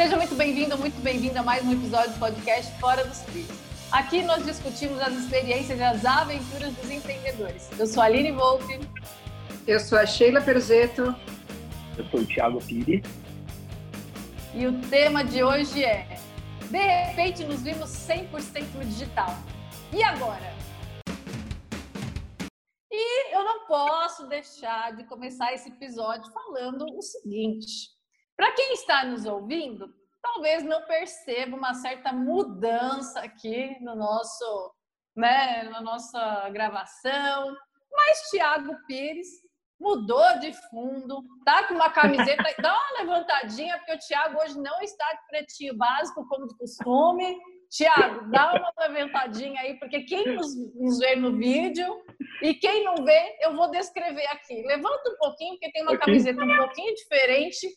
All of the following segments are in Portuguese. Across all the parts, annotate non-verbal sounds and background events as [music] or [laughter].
Seja muito bem-vindo, muito bem-vinda a mais um episódio do podcast Fora dos Trilhos. Aqui nós discutimos as experiências e as aventuras dos empreendedores. Eu sou a Aline Volpe. Eu sou a Sheila Perzeto. Eu sou o Thiago Pires. E o tema de hoje é De repente nos vimos 100% no digital. E agora? E eu não posso deixar de começar esse episódio falando o seguinte: para quem está nos ouvindo, talvez não perceba uma certa mudança aqui no nosso, né, na nossa gravação, mas Tiago Pires mudou de fundo, tá com uma camiseta, [laughs] dá uma levantadinha, porque o Tiago hoje não está de pretinho básico, como de costume. Tiago, dá uma levantadinha aí, porque quem nos, nos, vê no vídeo e quem não vê, eu vou descrever aqui. Levanta um pouquinho, porque tem uma camiseta um pouquinho diferente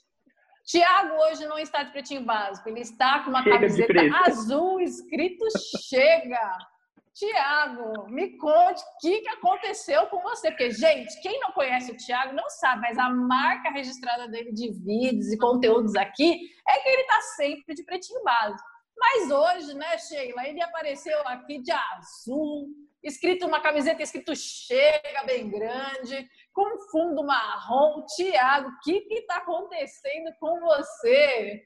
Tiago hoje não está de pretinho básico, ele está com uma chega camiseta azul escrito Chega. Tiago, me conte o que, que aconteceu com você. Porque, gente, quem não conhece o Tiago não sabe, mas a marca registrada dele de vídeos e conteúdos aqui é que ele está sempre de pretinho básico. Mas hoje, né, Sheila, ele apareceu aqui de azul, escrito uma camiseta escrito chega bem grande, com fundo marrom. Tiago, o que está acontecendo com você?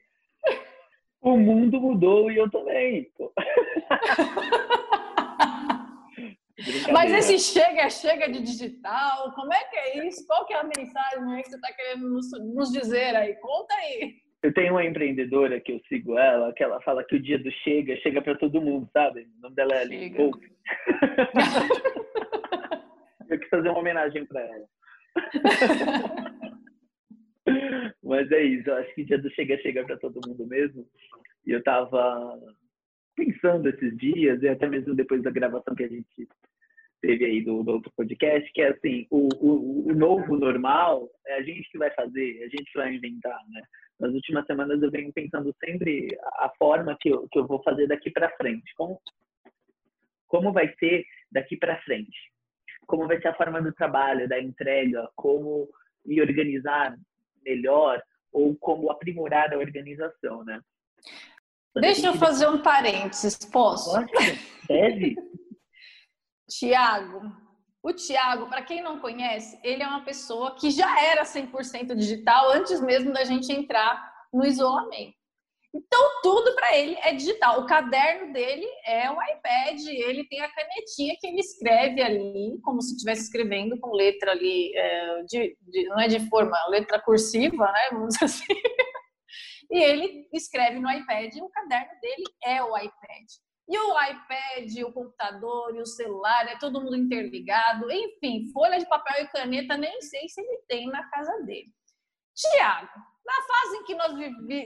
O mundo mudou e eu também. [laughs] Mas esse chega, chega de digital, como é que é isso? Qual que é a mensagem que você está querendo nos, nos dizer aí? Conta aí. Eu tenho uma empreendedora que eu sigo ela, que ela fala que o dia do chega, chega para todo mundo, sabe? O nome dela é Aline Wolf. [laughs] eu quis fazer uma homenagem para ela. Mas é isso, eu acho que dia do chega, chega para todo mundo mesmo. E eu tava pensando esses dias, e até mesmo depois da gravação que a gente teve aí do, do outro podcast, que é assim, o, o, o, novo normal é a gente que vai fazer, a gente que vai inventar, né? Nas últimas semanas eu venho pensando sempre a forma que eu, que eu vou fazer daqui para frente. Como, como vai ser daqui para frente? Como vai ser a forma do trabalho, da entrega? Como me organizar melhor ou como aprimorar a organização, né? Deixa eu fazer um parênteses, posso? Deve. [laughs] Tiago, o Tiago, para quem não conhece, ele é uma pessoa que já era 100% digital antes mesmo da gente entrar no isolamento. Então, tudo para ele é digital. O caderno dele é o iPad, ele tem a canetinha que ele escreve ali, como se estivesse escrevendo com letra ali, é, de, de, não é de forma, letra cursiva, né? Vamos dizer assim. [laughs] E ele escreve no iPad e o caderno dele é o iPad. E o iPad, o computador e o celular, é todo mundo interligado. Enfim, folha de papel e caneta, nem sei se ele tem na casa dele. Tiago, na fase em que nós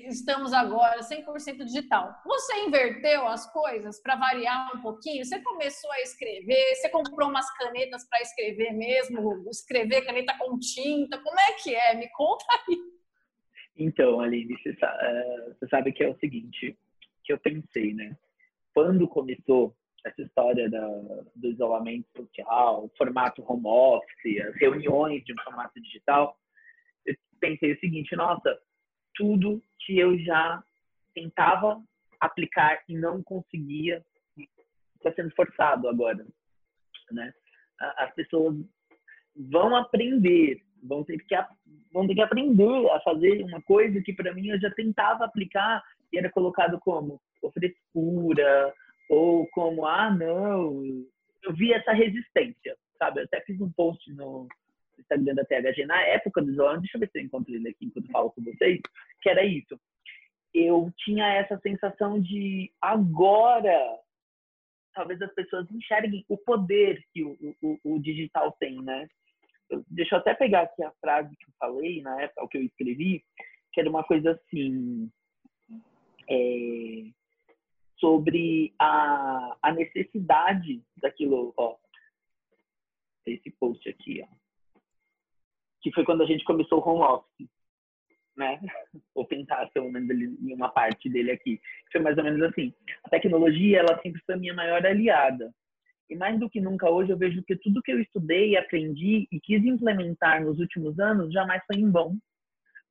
estamos agora, 100% digital, você inverteu as coisas para variar um pouquinho? Você começou a escrever? Você comprou umas canetas para escrever mesmo? Escrever caneta com tinta? Como é que é? Me conta aí. Então, Aline, você eh, sabe que é o seguinte, que eu pensei, né? quando começou essa história da, do isolamento social, o formato home office, as reuniões de um formato digital, pensei o seguinte, nossa, tudo que eu já tentava aplicar e não conseguia está sendo forçado agora, né? As pessoas vão aprender, vão ter que vão ter que aprender a fazer uma coisa que para mim eu já tentava aplicar e era colocado como frescura ou como, ah, não. Eu vi essa resistência, sabe? Eu até fiz um post no Instagram da THG na época do isolamento, deixa eu ver se eu encontro ele aqui enquanto falo com vocês, que era isso. Eu tinha essa sensação de agora talvez as pessoas enxerguem o poder que o, o, o digital tem, né? Eu, deixa eu até pegar aqui a frase que eu falei na época, o que eu escrevi, que era uma coisa assim, é, sobre a, a necessidade daquilo, ó, esse post aqui, ó, que foi quando a gente começou o home office, né? Ou tentar, pelo menos, em uma parte dele aqui. Foi mais ou menos assim. A tecnologia, ela sempre foi a minha maior aliada. E mais do que nunca hoje, eu vejo que tudo que eu estudei, aprendi e quis implementar nos últimos anos jamais foi em vão.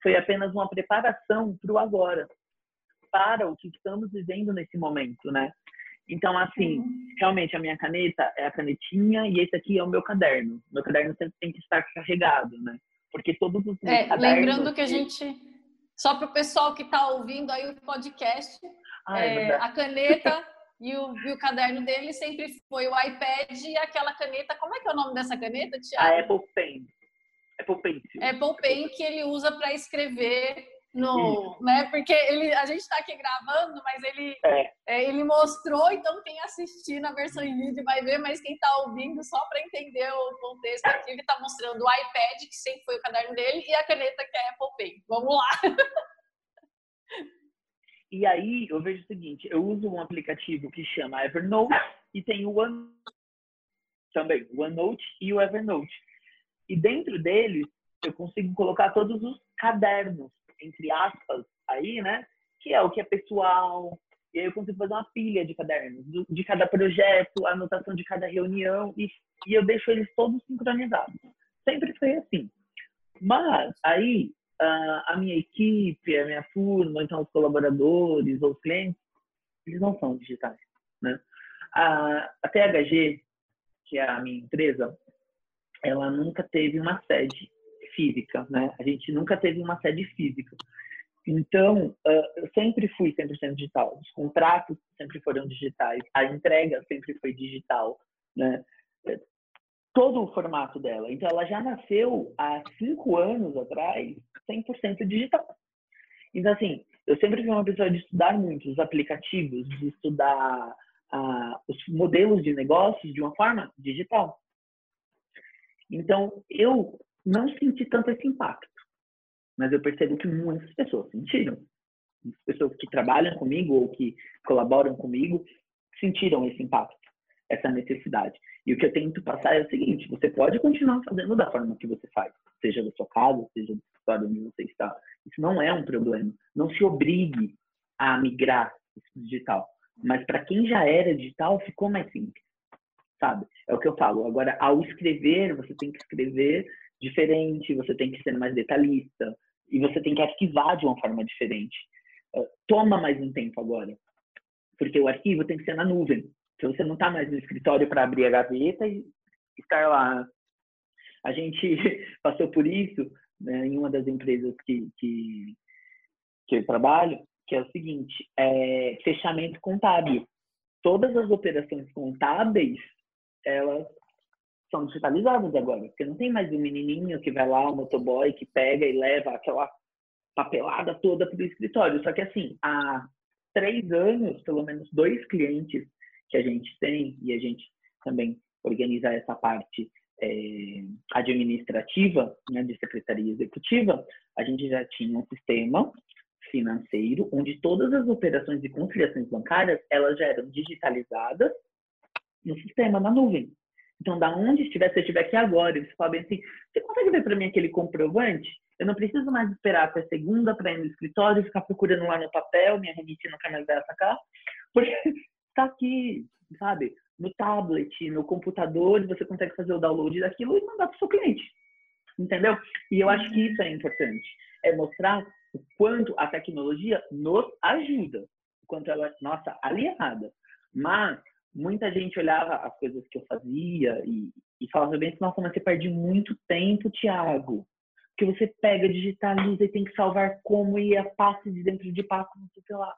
Foi apenas uma preparação para o agora para o que estamos vivendo nesse momento, né? Então, assim, uhum. realmente a minha caneta é a canetinha e esse aqui é o meu caderno. Meu caderno sempre tem que estar carregado, né? Porque todos os é, cadernos... Lembrando que a gente... Só para o pessoal que está ouvindo aí o podcast, ah, é é, a caneta e o, e o, caderno dele sempre foi o iPad e aquela caneta... Como é que é o nome dessa caneta, Tiago? A Apple Pen. Apple Pencil. Apple Pen que ele usa para escrever no, né? Porque ele, a gente está aqui gravando, mas ele, é. É, ele mostrou, então quem assistir na versão em vídeo vai ver, mas quem está ouvindo, só para entender o contexto aqui, ele está mostrando o iPad, que sempre foi o caderno dele, e a caneta que é Apple Pen. Vamos lá! E aí eu vejo o seguinte, eu uso um aplicativo que chama Evernote e tem o One também, o OneNote e o Evernote. E dentro deles eu consigo colocar todos os cadernos entre aspas, aí, né? Que é o que é pessoal. E aí eu consigo fazer uma pilha de cadernos, de cada projeto, anotação de cada reunião, e, e eu deixo eles todos sincronizados. Sempre foi assim. Mas aí a minha equipe, a minha turma, então os colaboradores ou os clientes, eles não são digitais, né? A, a THG, que é a minha empresa, ela nunca teve uma sede física, né? A gente nunca teve uma sede física. Então, uh, eu sempre fui 100% digital. Os contratos sempre foram digitais, a entrega sempre foi digital, né? Todo o formato dela. Então, ela já nasceu há cinco anos atrás 100% digital. Então, assim, eu sempre fui uma pessoa de estudar muito os aplicativos, de estudar uh, os modelos de negócios de uma forma digital. Então, eu não senti tanto esse impacto. Mas eu percebo que muitas pessoas sentiram. As pessoas que trabalham comigo ou que colaboram comigo sentiram esse impacto, essa necessidade. E o que eu tento passar é o seguinte: você pode continuar fazendo da forma que você faz, seja da sua casa, seja do escritório onde você está. Isso não é um problema. Não se obrigue a migrar para digital. Mas para quem já era digital, ficou mais simples, sabe? É o que eu falo. Agora, ao escrever, você tem que escrever diferente, você tem que ser mais detalhista e você tem que arquivar de uma forma diferente. Uh, toma mais um tempo agora, porque o arquivo tem que ser na nuvem. Então você não está mais no escritório para abrir a gaveta e estar lá. A gente [laughs] passou por isso né, em uma das empresas que, que, que eu trabalho, que é o seguinte: é fechamento contábil. Todas as operações contábeis elas são digitalizadas agora, porque não tem mais o um menininho que vai lá, o motoboy, que pega e leva aquela papelada toda para o escritório. Só que assim, há três anos, pelo menos dois clientes que a gente tem, e a gente também organiza essa parte é, administrativa, né, de secretaria executiva, a gente já tinha um sistema financeiro onde todas as operações de conciliações bancárias elas já eram digitalizadas no sistema, na nuvem. Então, da onde estiver, se eu estiver aqui agora, você fala bem assim, você consegue ver para mim aquele comprovante? Eu não preciso mais esperar até segunda para ir no escritório ficar procurando lá no papel, minha remite mais ver essa cá, porque está [laughs] aqui, sabe? No tablet, no computador, você consegue fazer o download daquilo e mandar para o seu cliente. Entendeu? E eu acho que isso é importante. É mostrar o quanto a tecnologia nos ajuda, o quanto ela é nossa aliada. Mas muita gente olhava as coisas que eu fazia e, e falava bem assim, nossa, mas você perde muito tempo, Thiago. Que você pega, digitaliza e tem que salvar como e a passe de dentro de passo, não sei lá.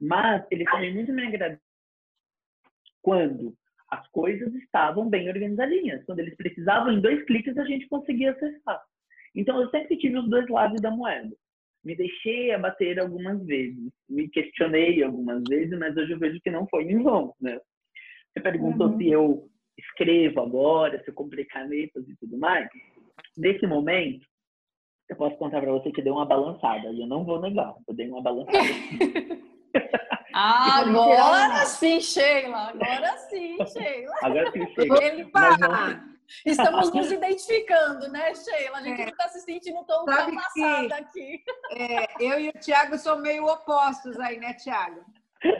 Mas ele também muito me agradeceu quando as coisas estavam bem organizadinhas. Quando eles precisavam, em dois cliques, a gente conseguia acessar. Então, eu sempre tive os dois lados da moeda. Me deixei abater algumas vezes, me questionei algumas vezes, mas hoje eu vejo que não foi em vão, né? Você perguntou uhum. se eu escrevo agora, se eu comprei canetas e tudo mais. Nesse momento, eu posso contar para você que deu uma balançada. E eu não vou negar, eu dei uma balançada. [laughs] [laughs] ah, agora sim, Sheila. Agora sim, Sheila. Agora sim, [laughs] Sheila. Ele não... Estamos nos identificando, né, Sheila? A gente é. não está se sentindo tão ultrapassada aqui. É, eu e o Tiago somos meio opostos aí, né, Tiago?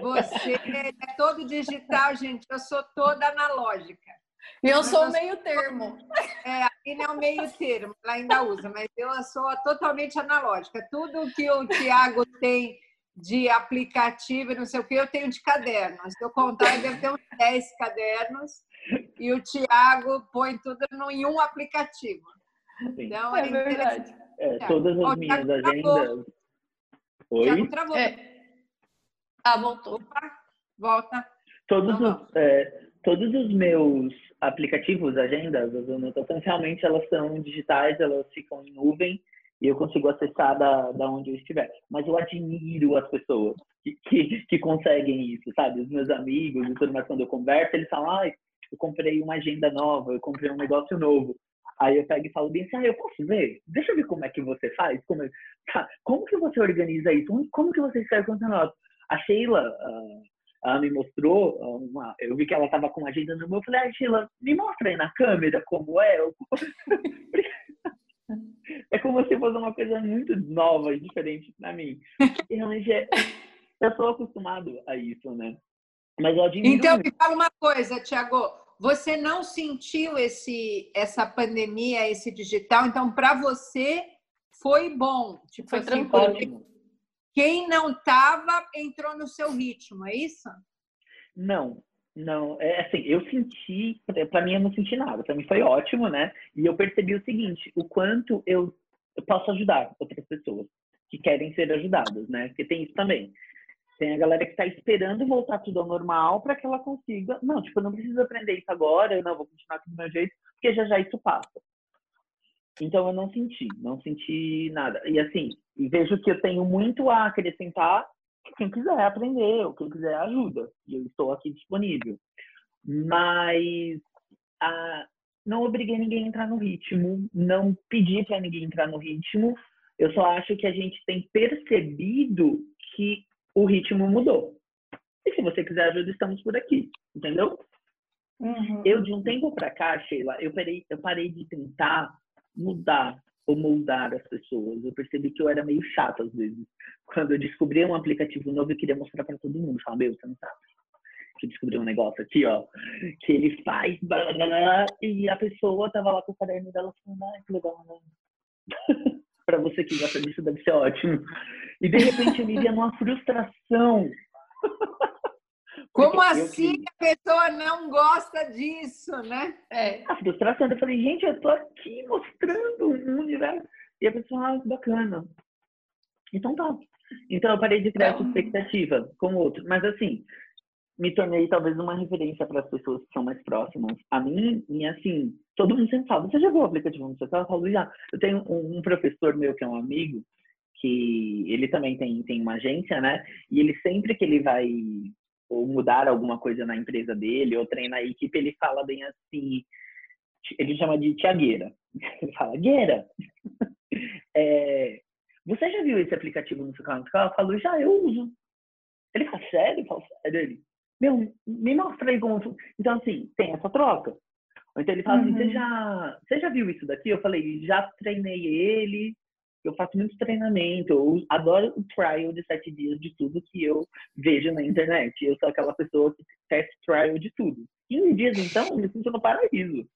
Você é todo digital, gente. Eu sou toda analógica. E eu sou meio termo. É, aqui não é o meio termo, ela ainda usa, mas eu sou totalmente analógica. Tudo que o Tiago tem de aplicativo e não sei o que, eu tenho de caderno. Se eu contar, deve ter uns 10 cadernos e o Tiago põe tudo em um aplicativo. Sim. Então, é, é verdade. É, todas as minhas agendas. Oi? Tiago travou. É. Ah, voltou. Opa, volta. Todos os, é, todos os meus aplicativos, agendas, as anotações, realmente elas são digitais, elas ficam em nuvem e eu consigo acessar da, da onde eu estiver. Mas eu admiro as pessoas que, que, que conseguem isso, sabe? Os meus amigos mais, quando eu converso, eles falam, ah, eu comprei uma agenda nova, eu comprei um negócio novo. Aí eu pego e falo bem assim, ah, eu posso ver? Deixa eu ver como é que você faz. Como, tá, [laughs] como que você organiza isso? Como que você escreve conteúdo? A Sheila, uh, ela me mostrou, uma, eu vi que ela estava com uma agenda no meu, eu falei, ah, Sheila, me mostra aí na câmera como é. [laughs] é como se fosse uma coisa muito nova e diferente para mim. E realmente é, eu sou acostumado a isso, né? Mas eu admiro Então, muito. me fala uma coisa, Tiago. Você não sentiu esse, essa pandemia, esse digital? Então, para você foi bom. Tipo, foi assim, tranquilo. Quem não estava entrou no seu ritmo, é isso? Não, não. É assim, eu senti, para mim eu não senti nada. Para mim foi ótimo, né? E eu percebi o seguinte: o quanto eu, eu posso ajudar outras pessoas que querem ser ajudadas, né? Porque tem isso também. Tem a galera que está esperando voltar tudo ao normal para que ela consiga. Não, tipo, eu não preciso aprender isso agora, eu não vou continuar aqui do meu jeito, porque já já isso passa. Então eu não senti, não senti nada. E assim, vejo que eu tenho muito a acrescentar. Quem quiser aprender, ou quem quiser ajuda. E eu estou aqui disponível. Mas a, não obriguei ninguém a entrar no ritmo, não pedi para ninguém entrar no ritmo. Eu só acho que a gente tem percebido que o ritmo mudou. E se você quiser ajuda, estamos por aqui, entendeu? Uhum. Eu, de um tempo para cá, Sheila, eu parei, eu parei de tentar mudar ou moldar as pessoas. Eu percebi que eu era meio chato às vezes. Quando eu descobri um aplicativo novo, eu queria mostrar para todo mundo. Falava, meu, você não sabe. Que eu descobri um negócio aqui, ó, que ele faz, blá, blá, blá, e a pessoa tava lá com o caderno dela falando, ai, que legal, né? [laughs] para você que gosta disso, deve ser ótimo. E de repente eu me via numa frustração. [laughs] Como assim a pessoa não gosta disso, né? É. A frustração. Eu falei, gente, eu tô aqui mostrando um universo. E a pessoa, ah, bacana. Então tá. Então eu parei de criar essa expectativa com o outro. Mas assim, me tornei talvez uma referência para as pessoas que são mais próximas a mim. E assim, todo mundo sempre fala, você já viu o aplicativo no seu celular? Eu falo, já. Eu tenho um, um professor meu que é um amigo, que ele também tem, tem uma agência, né? E ele sempre que ele vai ou mudar alguma coisa na empresa dele, ou treinar a equipe, ele fala bem assim, ele chama de tiagueira. [laughs] Ele fala, Gueira, [laughs] é, você já viu esse aplicativo no seu canal? Eu falo, já, eu uso. Ele fala, sério? Eu falo, sério? Ele, meu, me mostra aí como... Então, assim, tem essa troca. Então ele fala uhum. assim, você uhum. já, você já viu isso daqui? Eu falei, já treinei ele, eu faço muito treinamento, eu adoro o trial de sete dias de tudo que eu vejo na internet. Eu sou aquela pessoa que testa trial de tudo. 15 dias, então, eu me sinto no paraíso.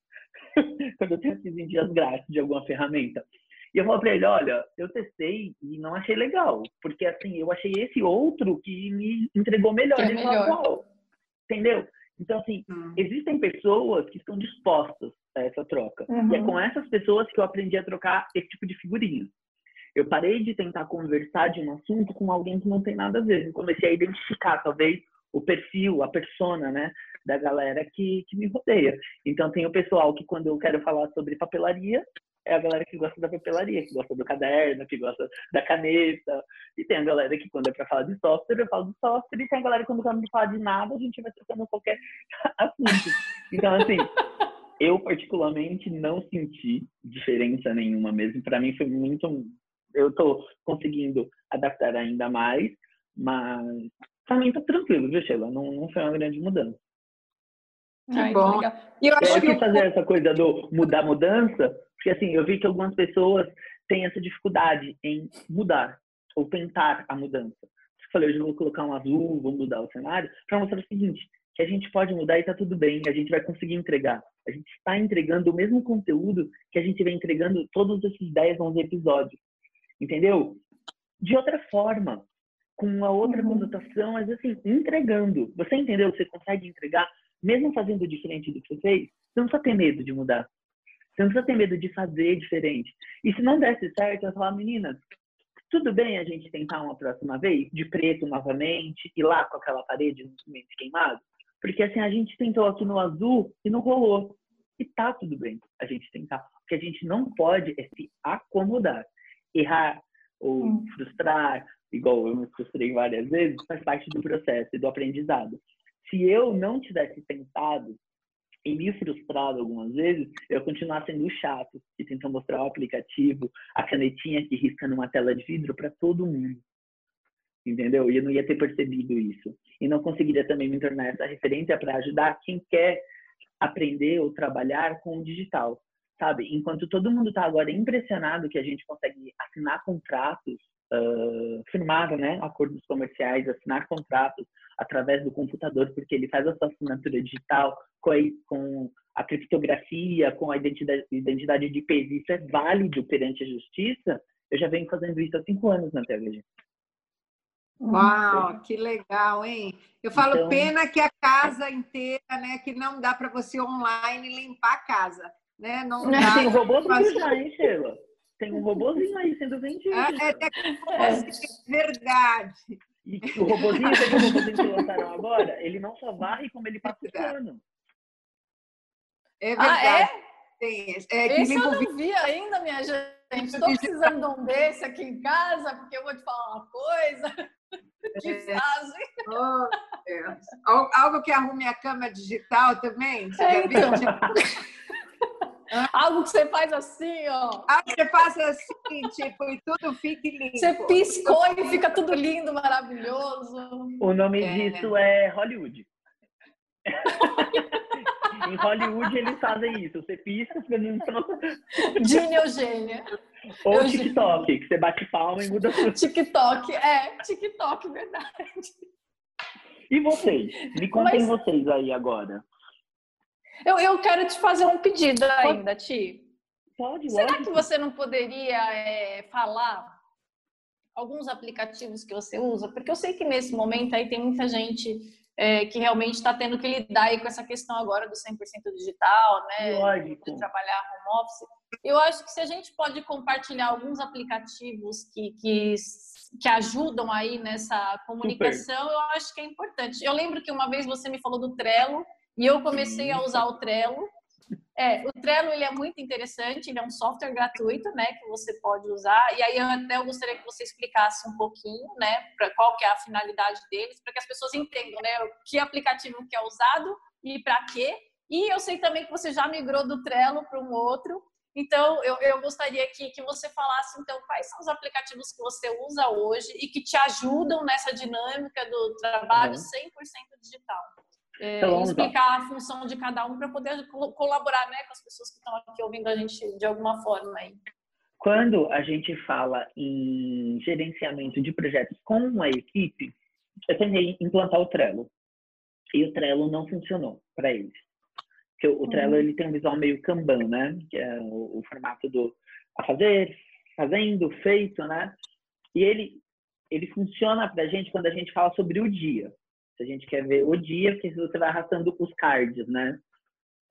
[laughs] Quando eu tenho 15 dias grátis de alguma ferramenta. E eu falo pra ele, olha, eu testei e não achei legal. Porque, assim, eu achei esse outro que me entregou melhor. É melhor. Entendeu? Então, assim, hum. existem pessoas que estão dispostas a essa troca. Uhum. E é uhum. com essas pessoas que eu aprendi a trocar esse tipo de figurinha. Eu parei de tentar conversar de um assunto com alguém que não tem nada a ver. Eu comecei a identificar, talvez, o perfil, a persona, né, da galera que, que me rodeia. Então, tem o pessoal que, quando eu quero falar sobre papelaria, é a galera que gosta da papelaria, que gosta do caderno, que gosta da caneta. E tem a galera que, quando é para falar de software, eu falo de software. E tem a galera que, quando não falar de nada, a gente vai tratando qualquer [laughs] assunto. Então, assim, eu particularmente não senti diferença nenhuma mesmo. Para mim foi muito eu estou conseguindo adaptar ainda mais, mas para mim tá tranquilo, viu, Sheila? Não, não foi uma grande mudança. Que bom. E eu acho eu que fazer essa coisa do mudar mudança, porque assim, eu vi que algumas pessoas têm essa dificuldade em mudar ou tentar a mudança. Eu falei, hoje eu vou colocar um azul, vou mudar o cenário, para mostrar o seguinte, que a gente pode mudar e tá tudo bem, a gente vai conseguir entregar. A gente está entregando o mesmo conteúdo que a gente vem entregando todos esses 10, 11 episódios entendeu? De outra forma. com a outra uhum. conotação, mas assim, entregando. Você entendeu? Você consegue entregar, mesmo fazendo diferente do que você fez, você não precisa ter medo de mudar. Você não precisa ter medo de fazer diferente. E se não desse certo, eu falar, meninas, tudo bem a gente tentar uma próxima vez, de preto novamente, e lá com aquela parede no cimento queimado? Porque assim, a gente tentou aqui no azul e não rolou. E tá tudo bem a gente tentar. O que a gente não pode é se acomodar. Errar ou hum. frustrar, igual eu me frustrei várias vezes, faz parte do processo e do aprendizado. Se eu não tivesse tentado e me frustrado algumas vezes, eu continuar sendo chato e tentar mostrar o aplicativo, a canetinha que risca numa tela de vidro para todo mundo. Entendeu? E eu não ia ter percebido isso. E não conseguiria também me tornar essa referência para ajudar quem quer aprender ou trabalhar com o digital. Sabe? Enquanto todo mundo está agora impressionado que a gente consegue assinar contratos uh, firmar né, acordos comerciais, assinar contratos através do computador, porque ele faz a sua assinatura digital com a, com a criptografia, com a identidade, identidade de IPs. Isso é válido perante a justiça. Eu já venho fazendo isso há cinco anos na TVG. Uau, que legal, hein? Eu falo então... pena que a casa inteira, né, que não dá para você online limpar a casa, né? Não dá. Tem robô para já, hein, Sheila? Tem um robozinho aí sendo vendido. Ah, é, é, [laughs] é verdade. E o robozinho, esse robozinho que lançaram agora, ele não só varre, como ele passa o pano. É verdade. Ah, é? Tem, é, Esse eu não vi ainda, minha gente. [laughs] Estou precisando de um desse aqui em casa, porque eu vou te falar uma coisa. Que é. fase. Oh. Algo que arrume a cama digital também? Você é, então. [laughs] Algo que você faz assim, ó. Ah, você faz assim, tipo, e tudo fica lindo. Você piscou e fica tudo lindo, maravilhoso. O nome é. disso é Hollywood. [laughs] em Hollywood eles fazem isso. Você pisca, você não. Gine Eugênia. Ou Eugênia. TikTok, que você bate palma e muda tudo. TikTok, é, TikTok, verdade. E vocês? Me contem Mas... vocês aí agora. Eu, eu quero te fazer um pedido ainda, Ti. Pode, Será lógico. que você não poderia é, falar alguns aplicativos que você usa? Porque eu sei que nesse momento aí tem muita gente é, que realmente está tendo que lidar com essa questão agora do 100% digital, né? Lógico. De trabalhar home office. Eu acho que se a gente pode compartilhar alguns aplicativos que, que, que ajudam aí nessa comunicação, Super. eu acho que é importante. Eu lembro que uma vez você me falou do Trello, e eu comecei a usar o Trello. É, o Trello ele é muito interessante, ele é um software gratuito, né, que você pode usar. E aí eu até eu gostaria que você explicasse um pouquinho, né, para qual que é a finalidade deles, para que as pessoas entendam, né, que aplicativo que é usado e para quê. E eu sei também que você já migrou do Trello para um outro. Então, eu, eu gostaria que, que você falasse, então, quais são os aplicativos que você usa hoje e que te ajudam nessa dinâmica do trabalho uhum. 100% digital é, então, explicar a função de cada um para poder colaborar né, com as pessoas que estão aqui ouvindo a gente de alguma forma. Aí. Quando a gente fala em gerenciamento de projetos com uma equipe, eu tentei implantar o Trello. E o Trello não funcionou para eles. Porque o Trello uhum. ele tem um visual meio Kanban, né? Que é o, o formato do a fazer, fazendo, feito, né? E ele, ele funciona para a gente quando a gente fala sobre o dia. Se a gente quer ver o dia, porque você vai arrastando os cards, né?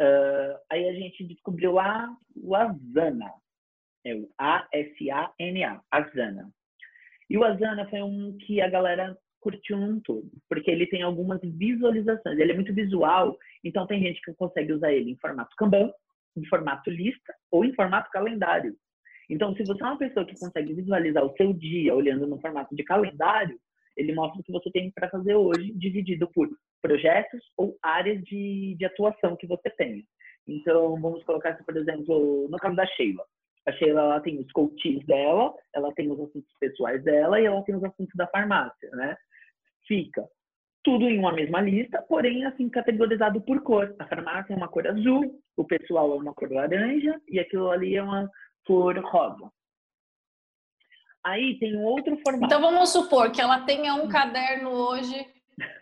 Uh, aí a gente descobriu o Asana. É o A-S-A-N-A, Asana. E o Asana foi um que a galera curtiu num todo, porque ele tem algumas visualizações. Ele é muito visual, então tem gente que consegue usar ele em formato Kanban, em formato lista ou em formato calendário. Então, se você é uma pessoa que consegue visualizar o seu dia olhando no formato de calendário, ele mostra o que você tem para fazer hoje, dividido por projetos ou áreas de, de atuação que você tem. Então, vamos colocar aqui, por exemplo, no caso da Sheila. A Sheila ela tem os coaches dela, ela tem os assuntos pessoais dela e ela tem os assuntos da farmácia, né? Fica tudo em uma mesma lista, porém assim categorizado por cor. A farmácia é uma cor azul, o pessoal é uma cor laranja e aquilo ali é uma cor rosa. Aí tem um outro formato. Então vamos supor que ela tenha um caderno hoje.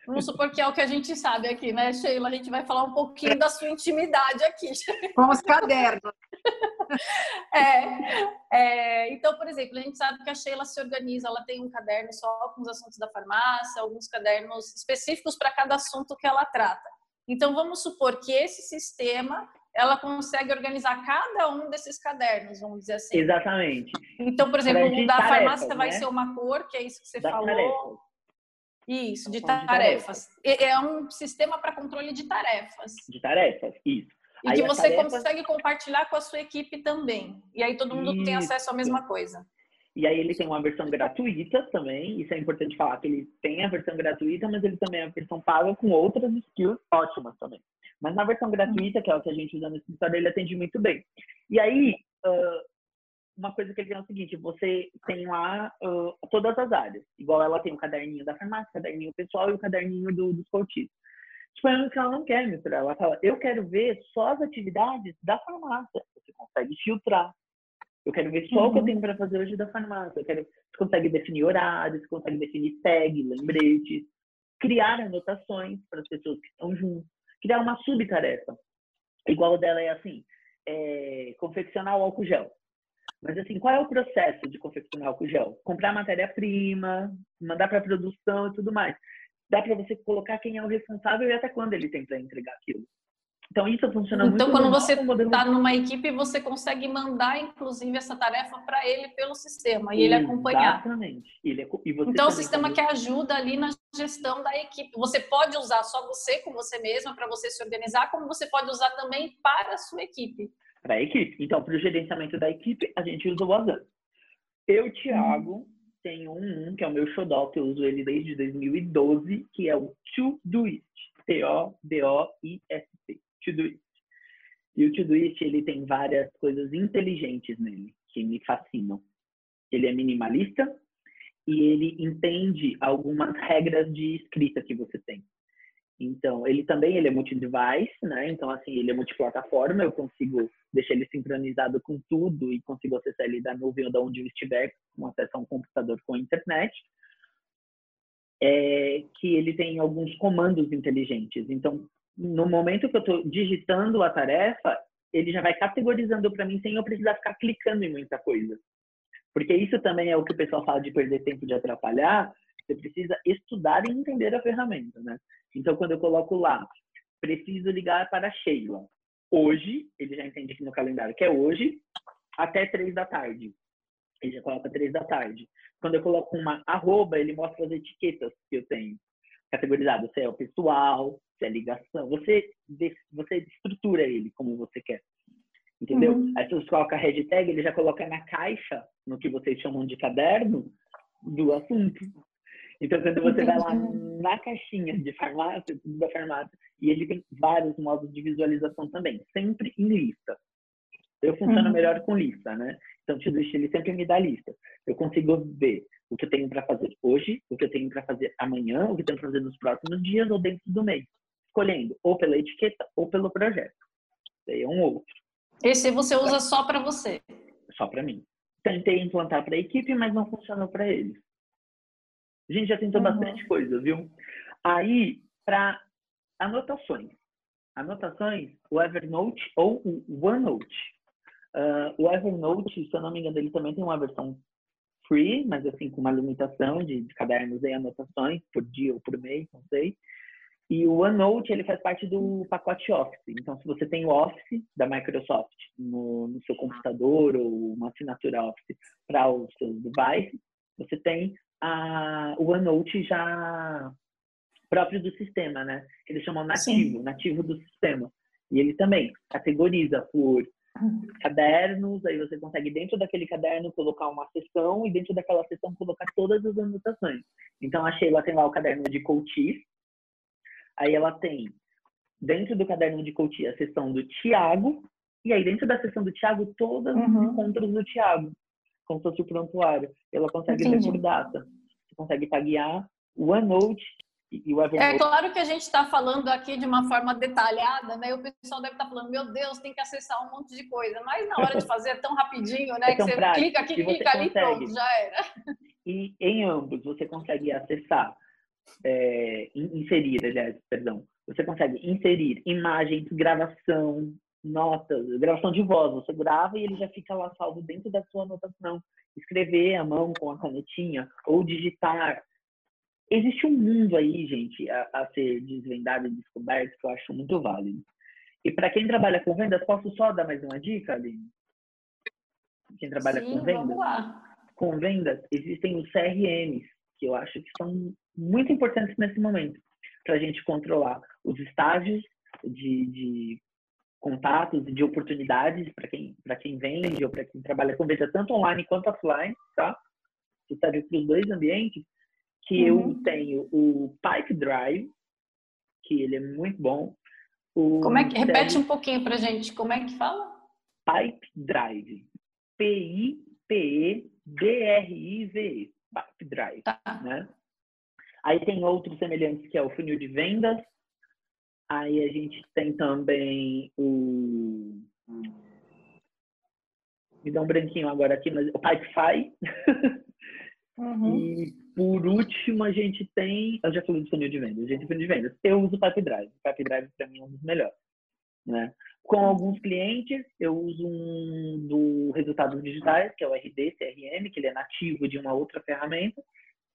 Vamos supor que é o que a gente sabe aqui, né, Sheila? A gente vai falar um pouquinho da sua intimidade aqui. Com os cadernos. [laughs] é, é, então, por exemplo, a gente sabe que a Sheila se organiza, ela tem um caderno só com os assuntos da farmácia, alguns cadernos específicos para cada assunto que ela trata. Então, vamos supor que esse sistema ela consegue organizar cada um desses cadernos, vamos dizer assim. Exatamente. Então, por exemplo, o da tarefas, farmácia né? vai ser uma cor, que é isso que você falou. Tarefas. Isso, de tarefas. de tarefas. É um sistema para controle de tarefas. De tarefas, isso. E aí que você tarefas... consegue compartilhar com a sua equipe também. E aí todo mundo isso. tem acesso à mesma coisa. E aí ele tem uma versão gratuita também, isso é importante falar, que ele tem a versão gratuita, mas ele também é a versão paga com outras skills ótimas também. Mas na versão gratuita, que é o que a gente usa no escritório, ele atende muito bem. E aí, uma coisa que ele tem é o seguinte, você tem lá todas as áreas. Igual ela tem o caderninho da farmácia, o caderninho pessoal e o caderninho do, dos coaches. Suponhamos que ela não quer misturar. Ela fala, eu quero ver só as atividades da farmácia. Você consegue filtrar. Eu quero ver só uhum. o que eu uhum. tenho para fazer hoje da farmácia. Eu quero, você consegue definir horários, você consegue definir tag, lembretes, criar anotações para as pessoas que estão juntas, criar uma subtarefa. Igual dela é assim, é, confeccionar o álcool gel. Mas assim, qual é o processo de confeccionar álcool gel? Comprar matéria-prima, mandar para produção e tudo mais. Dá para você colocar quem é o responsável e até quando ele tem para entregar aquilo. Então, isso funciona então, muito Então, quando você está numa equipe, você consegue mandar, inclusive, essa tarefa para ele pelo sistema e ele acompanhar. Exatamente. Ele é... então, o sistema que ajuda ali na gestão da equipe. Você pode usar só você com você mesma para você se organizar, como você pode usar também para a sua equipe. Para a equipe. Então, para o gerenciamento da equipe, a gente usa o Asana. Eu, Thiago, hum. tenho um, que é o meu xodó, que eu uso ele desde 2012, que é o Todoist. T-O-D-O-I-S-T. Todoist. E o Todoist, ele tem várias coisas inteligentes nele, que me fascinam. Ele é minimalista e ele entende algumas regras de escrita que você tem. Então, ele também ele é multi-device, né? Então, assim, ele é multiplataforma, eu consigo deixar ele sincronizado com tudo e consigo acessar ele da nuvem ou de onde eu estiver, com acesso a um computador com internet. É que ele tem alguns comandos inteligentes. Então, no momento que eu estou digitando a tarefa, ele já vai categorizando para mim sem eu precisar ficar clicando em muita coisa. Porque isso também é o que o pessoal fala de perder tempo de atrapalhar. Você precisa estudar e entender a ferramenta, né? Então, quando eu coloco lá, preciso ligar para Sheila. Hoje, ele já entende aqui no calendário que é hoje, até três da tarde. Ele já coloca três da tarde. Quando eu coloco uma arroba, ele mostra as etiquetas que eu tenho categorizado. Se é o pessoal, se é ligação. Você, você estrutura ele como você quer. Entendeu? Uhum. Aí você coloca a hashtag, ele já coloca na caixa, no que vocês chamam de caderno, do assunto. Então, quando você Entendi. vai lá na caixinha de farmácia, da farmácia, e ele tem vários modos de visualização também, sempre em lista. Eu funciono uhum. melhor com lista, né? Então, te deixo ele sempre me dá lista. Eu consigo ver o que eu tenho para fazer hoje, o que eu tenho para fazer amanhã, o que eu tenho para fazer nos próximos dias ou dentro do mês, escolhendo ou pela etiqueta ou pelo projeto. Daí é um outro. Esse você usa só para você? Só para mim. Tentei implantar para a equipe, mas não funcionou para eles. A gente já tentou uhum. bastante coisa, viu? Aí, para anotações. Anotações, o Evernote ou o OneNote. Uh, o Evernote, se eu não me engano, ele também tem uma versão free, mas assim, com uma limitação de, de cadernos e anotações por dia ou por mês, não sei. E o OneNote, ele faz parte do pacote Office. Então, se você tem o Office da Microsoft no, no seu computador ou uma assinatura Office para os seus devices, você tem a, o OneNote já próprio do sistema, né? Que eles chamam nativo, Sim. nativo do sistema. E ele também categoriza por cadernos, aí você consegue dentro daquele caderno colocar uma seção e dentro daquela seção colocar todas as anotações. Então a Sheila tem lá o caderno de coaches, aí ela tem dentro do caderno de coach a seção do Tiago, e aí dentro da seção do Tiago todos uhum. os encontros do Tiago como se fosse o prontuário. Ela consegue Entendi. ver por data. Você consegue taguear o OneNote e o Evernote. É claro que a gente está falando aqui de uma forma detalhada, né? O pessoal deve estar tá falando, meu Deus, tem que acessar um monte de coisa. Mas na hora de fazer é tão rapidinho, né? É que você prático, clica aqui, clica ali, pronto, já era. E em ambos você consegue acessar, é, inserir, aliás, perdão. Você consegue inserir imagens, gravação, notas, gravação de voz. Você grava e ele já fica lá salvo dentro da sua anotação. Escrever à mão com a canetinha ou digitar. Existe um mundo aí, gente, a, a ser desvendado e descoberto que eu acho muito válido. E para quem trabalha com vendas, posso só dar mais uma dica, Aline? Quem trabalha Sim, com vendas? Com vendas, existem os CRMs, que eu acho que são muito importantes nesse momento, para a gente controlar os estágios de, de contatos e de oportunidades para quem, quem vende ou para quem trabalha com venda, tanto online quanto offline, tá? Que serve para os dois ambientes, que uhum. eu tenho o Pipe Drive, que ele é muito bom. O como é que, repete um pouquinho para gente, como é que fala? Pipe Drive. P-I-P-E-D-R-I-V-E. Pipe Drive, tá. né? Aí tem outros semelhantes que é o funil de vendas, Aí a gente tem também o. Me dá um branquinho agora aqui, mas o Pipefy. Uhum. E por último, a gente tem. Eu já falei do funil de vendas. A gente tem funil de vendas. Eu uso o Pipe Drive. O Pipe Drive, para mim, é um dos melhores. Né? Com alguns clientes, eu uso um do resultados digitais, que é o RD CRM, que ele é nativo de uma outra ferramenta.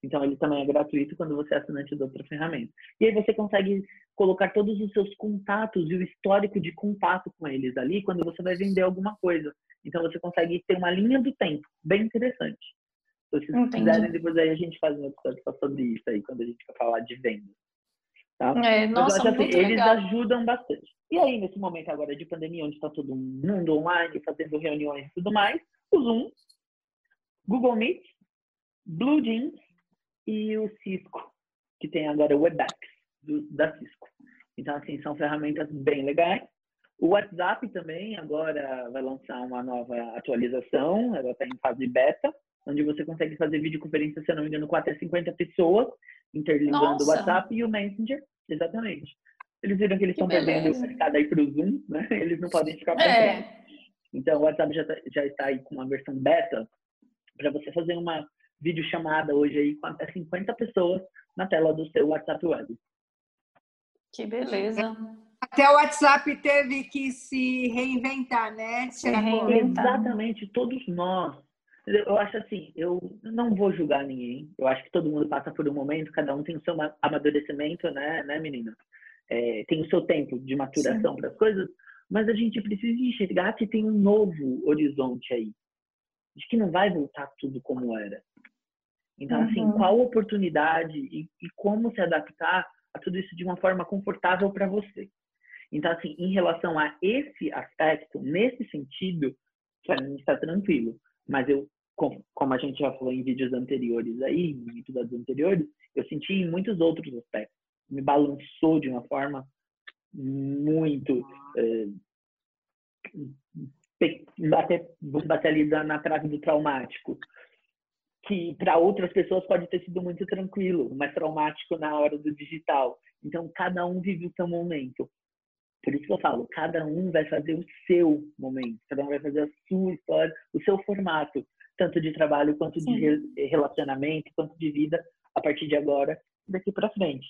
Então, ele também é gratuito quando você é assinante de outra ferramenta. E aí você consegue colocar todos os seus contatos e o histórico de contato com eles ali quando você vai vender alguma coisa. Então, você consegue ter uma linha do tempo bem interessante. Então, se vocês quiserem, depois aí a gente faz um episódio só sobre isso aí, quando a gente vai falar de venda. Tá? É, nossa, assim, eles legal. ajudam bastante. E aí, nesse momento agora de pandemia, onde está todo mundo online, fazendo reuniões e tudo mais, o Zoom, Google Meet, Blue Jeans, e o Cisco, que tem agora o WebEx do, da Cisco. Então, assim, são ferramentas bem legais. O WhatsApp também agora vai lançar uma nova atualização, ela está em fase beta, onde você consegue fazer videoconferência, se eu não me engano, com até 50 pessoas, interligando o WhatsApp e o Messenger. Exatamente. Eles viram que eles estão perdendo o mercado aí para o Zoom, né? [laughs] Eles não podem ficar para é. Então, o WhatsApp já, tá, já está aí com uma versão beta para você fazer uma videochamada hoje aí com até 50 pessoas na tela do seu WhatsApp Web. Que beleza. Até o WhatsApp teve que se reinventar, né? Se reinventar. Exatamente, todos nós. Eu acho assim, eu não vou julgar ninguém. Eu acho que todo mundo passa por um momento, cada um tem o seu amadurecimento, né, né menina? É, tem o seu tempo de maturação para as coisas, mas a gente precisa enxergar que tem um novo horizonte aí. De que não vai voltar tudo como era. Então, assim, uhum. assim, qual oportunidade e, e, como se adaptar a tudo isso de uma forma confortável para você. Então, assim, em relação a esse aspecto, nesse sentido, para mim está tranquilo. Mas eu, como a gente já falou em vídeos anteriores aí, em episódios anteriores, eu senti em muitos outros aspectos. Me balançou de uma forma muito. É, bater, bater ali na trave do traumático que para outras pessoas pode ter sido muito tranquilo, mas traumático na hora do digital. Então, cada um vive o seu momento. Por isso que eu falo, cada um vai fazer o seu momento, cada um vai fazer a sua história, o seu formato, tanto de trabalho quanto Sim. de relacionamento, quanto de vida, a partir de agora, daqui para frente.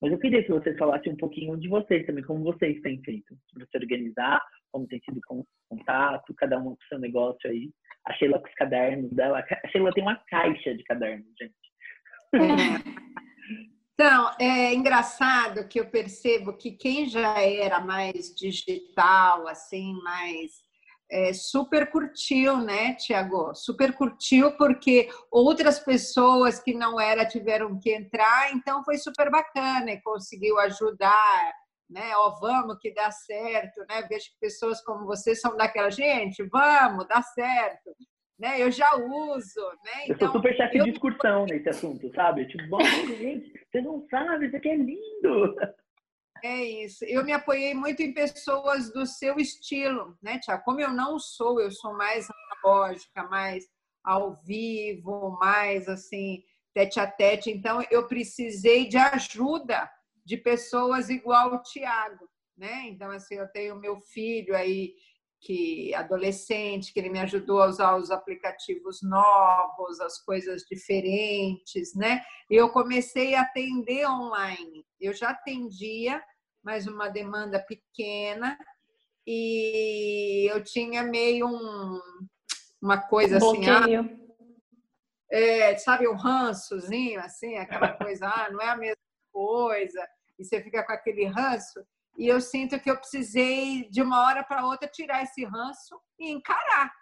Mas eu queria que vocês falassem um pouquinho de vocês também, como vocês têm feito para se organizar, como tem sido contato, cada um com o seu negócio aí. A Sheila com os cadernos dela. A Sheila tem uma caixa de cadernos, gente. [laughs] Então, é engraçado que eu percebo que quem já era mais digital, assim, mais é, super curtiu, né, Tiago? Super curtiu porque outras pessoas que não era tiveram que entrar, então foi super bacana e conseguiu ajudar, né? Ó, oh, vamos que dá certo, né? Vejo que pessoas como você são daquela gente, vamos, dá certo. Né, eu já uso, né? Então, eu sou então, super chefe eu... de excursão nesse assunto, sabe? Tipo, bom, gente, você não sabe, isso aqui é lindo. É isso. Eu me apoiei muito em pessoas do seu estilo, né, Tiago? Como eu não sou, eu sou mais analógica, mais ao vivo, mais assim, tete a tete. Então, eu precisei de ajuda de pessoas igual o Tiago, né? Então, assim, eu tenho meu filho aí, que adolescente, que ele me ajudou a usar os aplicativos novos, as coisas diferentes, né? Eu comecei a atender online. Eu já atendia, mas uma demanda pequena. e eu tinha meio um, uma coisa assim, ah, é, sabe, um rançozinho, assim, aquela [laughs] coisa, ah, não é a mesma coisa, e você fica com aquele ranço. E eu sinto que eu precisei, de uma hora para outra, tirar esse ranço e encarar,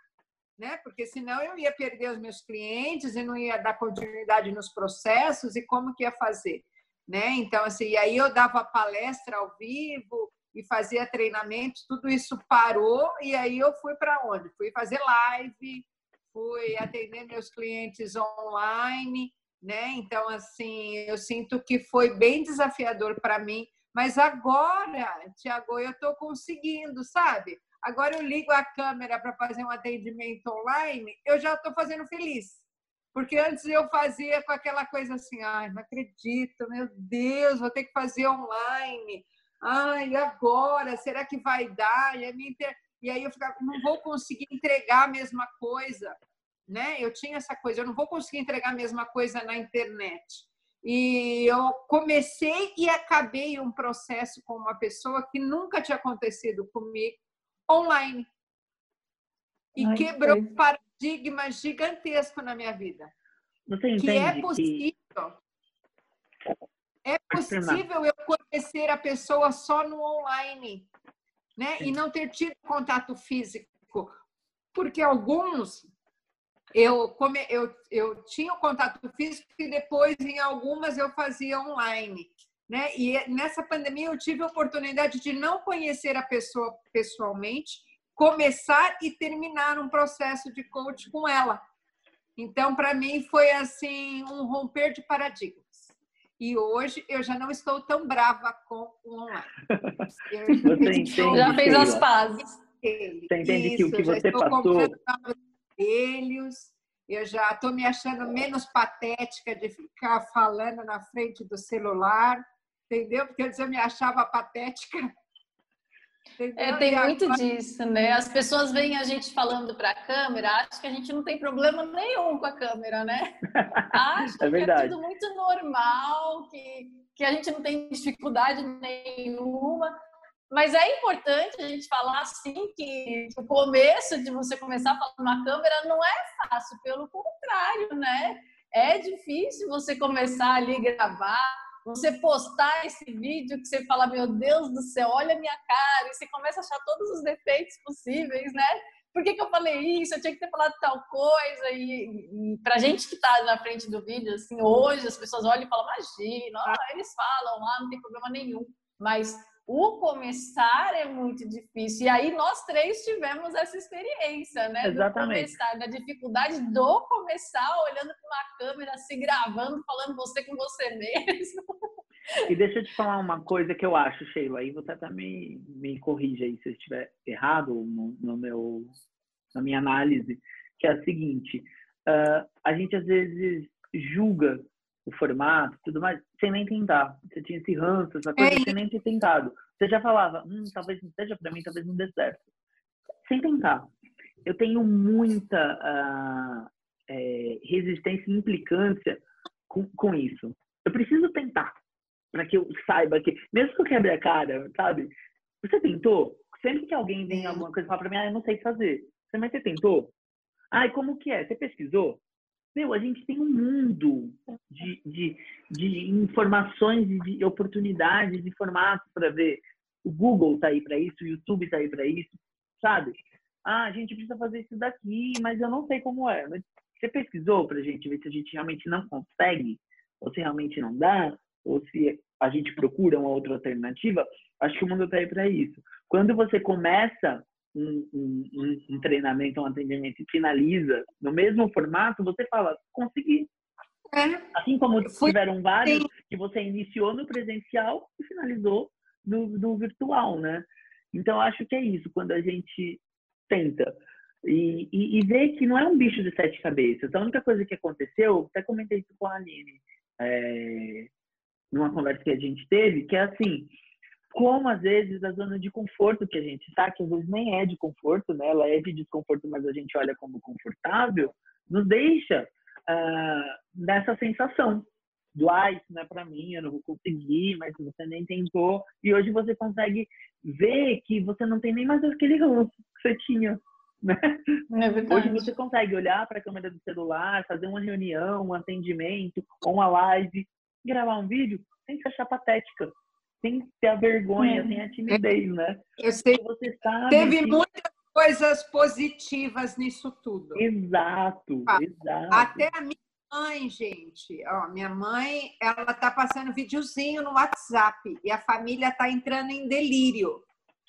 né? Porque senão eu ia perder os meus clientes e não ia dar continuidade nos processos e como que ia fazer, né? Então, assim, e aí eu dava palestra ao vivo e fazia treinamento, tudo isso parou e aí eu fui para onde? Fui fazer live, fui atender meus clientes online, né? Então, assim, eu sinto que foi bem desafiador para mim, mas agora, Tiago, eu estou conseguindo, sabe? Agora eu ligo a câmera para fazer um atendimento online, eu já estou fazendo feliz. Porque antes eu fazia com aquela coisa assim, ai, não acredito, meu Deus, vou ter que fazer online. Ai, agora, será que vai dar? E, aí eu ficava, não vou conseguir entregar a mesma coisa, né? Eu tinha essa coisa, eu não vou conseguir entregar a mesma coisa na internet. E eu comecei e acabei um processo com uma pessoa que nunca tinha acontecido comigo, online. E Ai, quebrou um paradigma gigantesco na minha vida. Você entende que é possível. Que... É possível eu conhecer a pessoa só no online, né? Sim. E não ter tido contato físico. Porque alguns eu, come, eu, eu tinha o contato físico e depois em algumas eu fazia online. Né? E nessa pandemia eu tive a oportunidade de não conhecer a pessoa pessoalmente, começar e terminar um processo de coach com ela. Então, para mim foi assim um romper de paradigmas. E hoje eu já não estou tão brava com o online. [laughs] Eu, já fez as pazes. Você entende Isso, que o que você passou espelhos, eu já estou me achando menos patética de ficar falando na frente do celular entendeu? Porque antes eu me achava patética. É, tem muito disso, né? As pessoas veem a gente falando para a câmera, acham que a gente não tem problema nenhum com a câmera, né? [laughs] Acham é que é tudo muito normal, que, que a gente não tem dificuldade nenhuma. Mas é importante a gente falar assim que o começo de você começar a falar na câmera não é fácil, pelo contrário, né? É difícil você começar ali gravar, você postar esse vídeo que você fala, meu Deus do céu, olha a minha cara, e você começa a achar todos os defeitos possíveis, né? Por que, que eu falei isso? Eu tinha que ter falado tal coisa. E, e pra gente que tá na frente do vídeo, assim, hoje as pessoas olham e falam, imagina, eles falam lá, não tem problema nenhum. Mas o começar é muito difícil. E aí nós três tivemos essa experiência, né? Exatamente. Do começar, da dificuldade do começar, olhando para uma câmera, se gravando, falando você com você mesmo. [laughs] E deixa eu te falar uma coisa que eu acho, Sheila, aí você me, me corrija aí se eu estiver errado no, no meu, na minha análise, que é a seguinte, uh, a gente às vezes julga o formato tudo mais, sem nem tentar. Você tinha esse ranço, essa coisa, é sem nem ter tentado. Você já falava, hum, talvez não seja para mim, talvez não dê certo. Sem tentar. Eu tenho muita uh, é, resistência e implicância com, com isso. Eu preciso tentar para que eu saiba que, mesmo que eu quebre a cara, sabe? Você tentou? Sempre que alguém vem alguma coisa e fala para mim, ah, eu não sei fazer. Você, mas você tentou? Ai, como que é? Você pesquisou? Meu, a gente tem um mundo de, de, de informações e de oportunidades e formatos para ver. O Google está aí para isso, o YouTube está aí para isso, sabe? Ah, a gente precisa fazer isso daqui, mas eu não sei como é. Você pesquisou para a gente ver se a gente realmente não consegue, ou se realmente não dá, ou se a gente procura uma outra alternativa? Acho que o mundo está aí para isso. Quando você começa um, um, um, treinamento, um atendimento e finaliza no mesmo formato, você fala, consegui. É. Assim como tiveram vários que você iniciou no presencial e finalizou no, no virtual, né? Então, acho que é isso, quando a gente tenta e, e, e vê que não é um bicho de sete cabeças. A única coisa que aconteceu, até comentei isso com a Aline, é, numa conversa que a gente teve, que é assim, como às vezes a zona de conforto que a gente está, que às vezes nem é de conforto, né? Ela é de desconforto, mas a gente olha como confortável, nos deixa uh, nessa sensação, do ah, isso não é para mim, eu não vou conseguir, mas você nem tentou. E hoje você consegue ver que você não tem nem mais aquele rosto que você tinha. [laughs] Né? É hoje você consegue olhar para a câmera do celular, fazer uma reunião, um atendimento, ou uma live, gravar um vídeo sem se achar patética, sem ter a vergonha, é. sem a timidez, né? Eu sei. Você sabe Teve que... muitas coisas positivas nisso tudo. Exato, ah, exato. Até a minha mãe, gente, ó, minha mãe, ela tá passando videozinho no WhatsApp e a família tá entrando em delírio.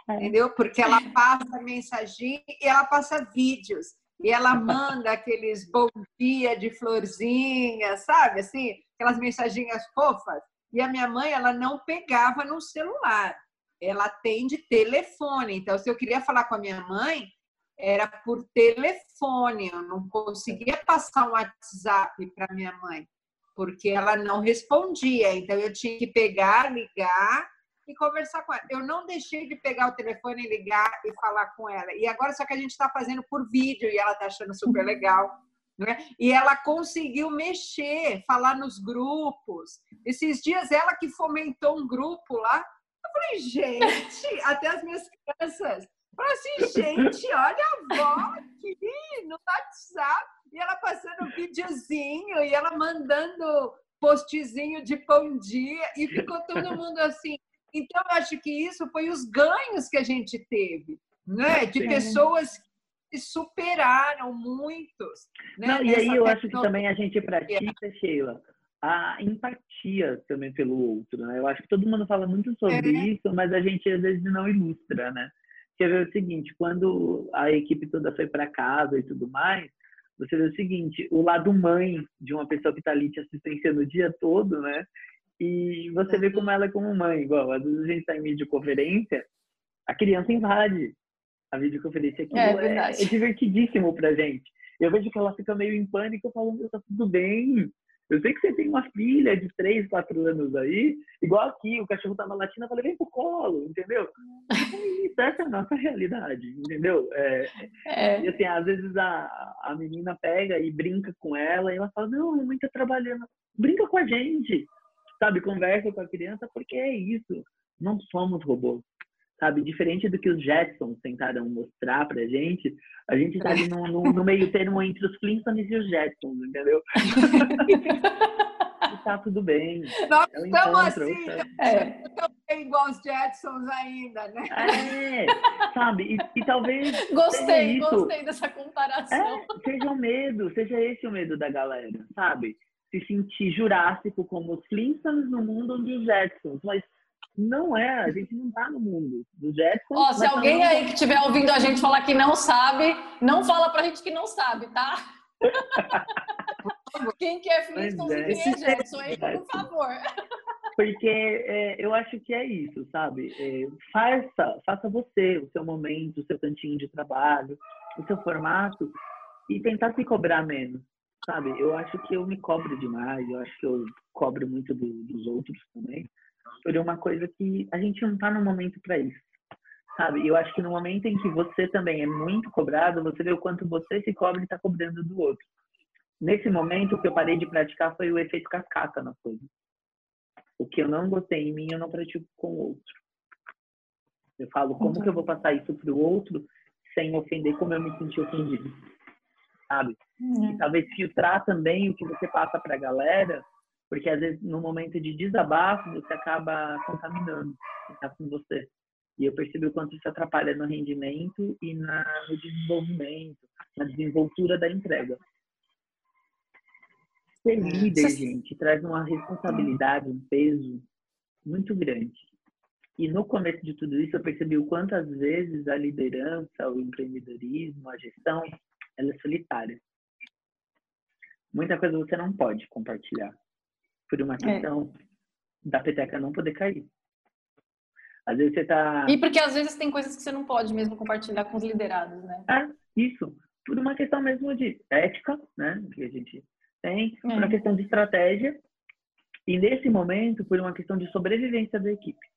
É. Entendeu? Porque ela [laughs] passa mensagem e ela passa vídeos. E ela manda aqueles bom dia de florzinha, sabe? Assim, aquelas mensaginhas fofas. E a minha mãe, ela não pegava no celular. Ela tem de telefone. Então, se eu queria falar com a minha mãe, era por telefone, eu não conseguia passar um WhatsApp para minha mãe, porque ela não respondia. Então eu tinha que pegar, ligar e conversar com ela. Eu não deixei de pegar o telefone ligar e falar com ela. E agora só que a gente está fazendo por vídeo e ela está achando super legal. Né? E ela conseguiu mexer, falar nos grupos. Esses dias ela que fomentou um grupo lá. Eu falei, gente, [laughs] até as minhas crianças Falei assim, gente, olha a avó aqui no WhatsApp. E ela passando videozinho e ela mandando postzinho de bom dia. E ficou todo mundo assim. Então, eu acho que isso foi os ganhos que a gente teve, né? De pessoas que superaram muitos. Né? Não, e aí eu acho que também a gente pratica, Sheila, a empatia também pelo outro, né? Eu acho que todo mundo fala muito sobre é. isso, mas a gente às vezes não ilustra, né? Quer ver o seguinte, quando a equipe toda foi para casa e tudo mais, você vê o seguinte, o lado mãe de uma pessoa que está ali te assistenciando o dia todo, né? E você vê como ela é como mãe, igual, às vezes a gente está em videoconferência, a criança invade a videoconferência. Aquilo é, é, é divertidíssimo pra gente. Eu vejo que ela fica meio em pânico, eu falo, tá tudo bem, eu sei que você tem uma filha de 3, 4 anos aí, igual aqui, o cachorro tava latindo, eu falei, vem pro colo, entendeu? Isso, [laughs] essa é a nossa realidade, entendeu? É, é. E assim, às vezes a, a menina pega e brinca com ela e ela fala, não, a mamãe tá trabalhando. Brinca com a gente, sabe? Conversa com a criança, porque é isso. Não somos robôs sabe? Diferente do que os Jetsons tentaram mostrar pra gente, a gente tá ali no, no, no meio termo entre os Flintstones e os Jetsons, entendeu? [laughs] e tá tudo bem. Nós é estamos assim, é. é. igual os Jetsons ainda, né? É, sabe? E, e talvez. Gostei, gostei dessa comparação. É, seja o medo, seja esse o medo da galera, sabe? Se sentir jurássico como os Flintstones no mundo onde os Jetsons, mas não é, a gente não tá no mundo do Jetson. Ó, se alguém tá aí que estiver ouvindo a gente falar que não sabe, não fala pra gente que não sabe, tá? quem quer Flintstones é. e quem é Jetson aí, por favor. Porque é, eu acho que é isso, sabe? É, faça, faça você o seu momento, o seu cantinho de trabalho, o seu formato e tentar se cobrar menos, sabe? Eu acho que eu me cobro demais, eu acho que eu cobro muito do, dos outros também por uma coisa que a gente não está no momento para isso. Sabe? Eu acho que no momento em que você também é muito cobrado, você vê o quanto você se cobra e está cobrando do outro. Nesse momento, o que eu parei de praticar foi o efeito cascata na coisa. O que eu não gostei em mim, eu não pratico com o outro. Eu falo, como que eu vou passar isso para o outro sem ofender como eu me senti ofendido? Sabe? Uhum. E talvez filtrar também o que você passa para a galera porque às vezes no momento de desabafo você acaba contaminando quem está com você. E eu percebi o quanto isso atrapalha no rendimento e na, no desenvolvimento, na desenvoltura da entrega. Ser líder, gente, traz uma responsabilidade, um peso muito grande. E no começo de tudo isso, eu percebi o quanto às vezes a liderança, o empreendedorismo, a gestão, ela é solitária. Muita coisa você não pode compartilhar por uma é. questão é. da peteca não poder cair. Às vezes você tá. E porque às vezes tem coisas que você não pode mesmo compartilhar com os liderados, né? É, isso. Por uma questão mesmo de ética, né? Que a gente tem, por uma é. questão de estratégia. E nesse momento, por uma questão de sobrevivência da equipe.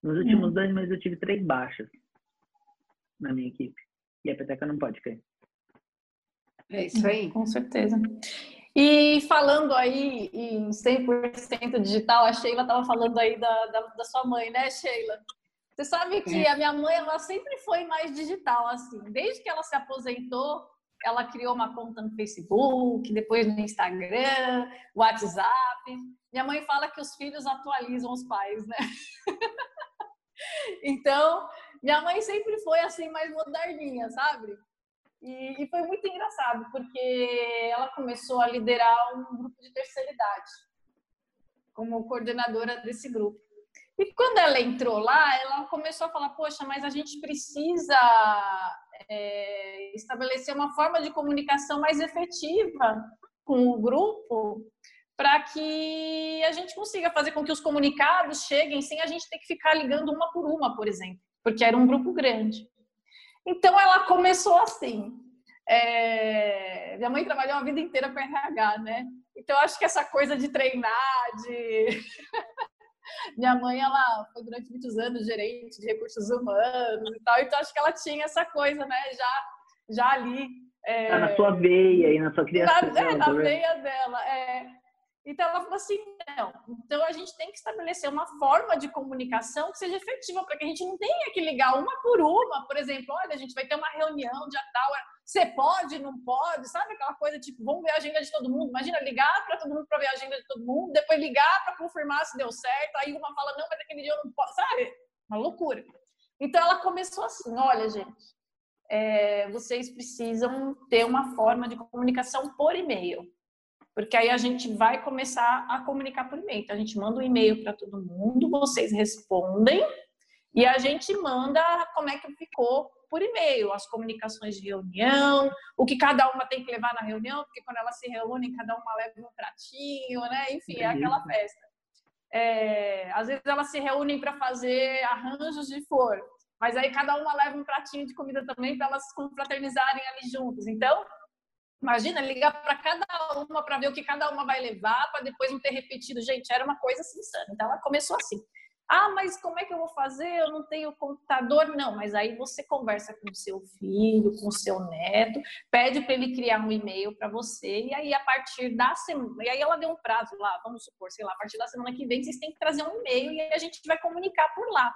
Nos últimos hum. dois meses eu tive três baixas na minha equipe. E a peteca não pode cair. É isso aí. Com certeza. E falando aí em 100% digital, a Sheila estava falando aí da, da, da, sua mãe, né, Sheila? Você sabe que é. a minha mãe, ela sempre foi mais digital, assim. Desde que ela se aposentou, ela criou uma conta no Facebook, depois no Instagram, WhatsApp. Minha mãe fala que os filhos atualizam os pais, né? [laughs] então, minha mãe sempre foi assim mais moderninha, sabe? E, e, foi muito engraçado, porque ela começou a liderar um grupo de terceira idade, como coordenadora desse grupo. E quando ela entrou lá, ela começou a falar: Poxa, mas a gente precisa é, estabelecer uma forma de comunicação mais efetiva com o grupo, para que a gente consiga fazer com que os comunicados cheguem sem a gente ter que ficar ligando uma por uma, por exemplo, porque era um grupo grande. Então ela começou assim. É... Minha mãe trabalhou a vida inteira com RH, né? Então acho que essa coisa de treinar, de [laughs] minha mãe ela foi durante muitos anos gerente de recursos humanos e tal, então acho que ela tinha essa coisa, né? Já já ali é... tá na sua veia e na sua criação. Na, é, na veia dela. É... Então ela falou assim, não. Então a gente tem que estabelecer uma forma de comunicação que seja efetiva para que a gente não tenha que ligar uma por uma, por exemplo, olha, a gente vai ter uma reunião de tal, você pode, não pode, sabe aquela coisa tipo, vamos ver a agenda de todo mundo. Imagina ligar para todo mundo para ver a agenda de todo mundo, depois ligar para confirmar se deu certo, aí uma fala não, mas aquele dia eu não posso, sabe? Uma loucura. Então ela começou assim, olha, gente, é, vocês precisam ter uma forma de comunicação por e-mail porque aí a gente vai começar a comunicar por e-mail. Então, a gente manda um e-mail para todo mundo, vocês respondem e a gente manda como é que ficou por e-mail, as comunicações de reunião, o que cada uma tem que levar na reunião, porque quando elas se reúnem, cada uma leva um pratinho, né? Enfim, é aquela festa. É, às vezes elas se reúnem para fazer arranjos de flor, mas aí cada uma leva um pratinho de comida também para elas confraternizarem ali juntos. Então, Imagina ligar para cada uma para ver o que cada uma vai levar, para depois não ter repetido. Gente, era uma coisa assim insana. Então ela começou assim. Ah, mas como é que eu vou fazer? Eu não tenho computador. Não, mas aí você conversa com seu filho, com seu neto, pede para ele criar um e-mail para você, e aí a partir da semana. E aí ela deu um prazo lá, vamos supor, sei lá, a partir da semana que vem vocês têm que trazer um e-mail e a gente vai comunicar por lá.